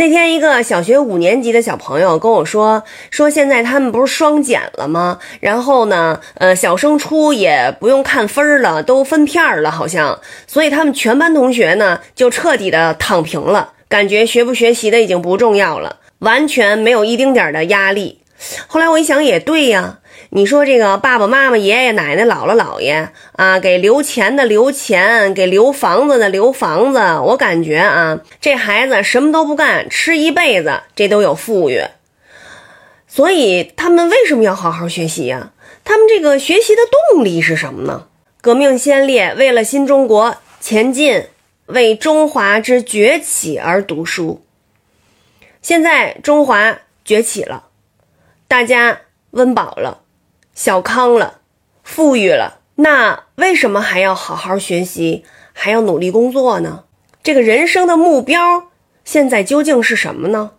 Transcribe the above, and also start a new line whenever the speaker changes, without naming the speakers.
那天，一个小学五年级的小朋友跟我说：“说现在他们不是双减了吗？然后呢，呃，小升初也不用看分了，都分片了，好像。所以他们全班同学呢，就彻底的躺平了，感觉学不学习的已经不重要了，完全没有一丁点的压力。”后来我一想，也对呀。你说这个爸爸妈妈、爷爷奶奶、姥姥姥爷啊，给留钱的留钱，给留房子的留房子。我感觉啊，这孩子什么都不干，吃一辈子，这都有富裕。所以他们为什么要好好学习呀？他们这个学习的动力是什么呢？革命先烈为了新中国前进，为中华之崛起而读书。现在中华崛起了，大家温饱了。小康了，富裕了，那为什么还要好好学习，还要努力工作呢？这个人生的目标现在究竟是什么呢？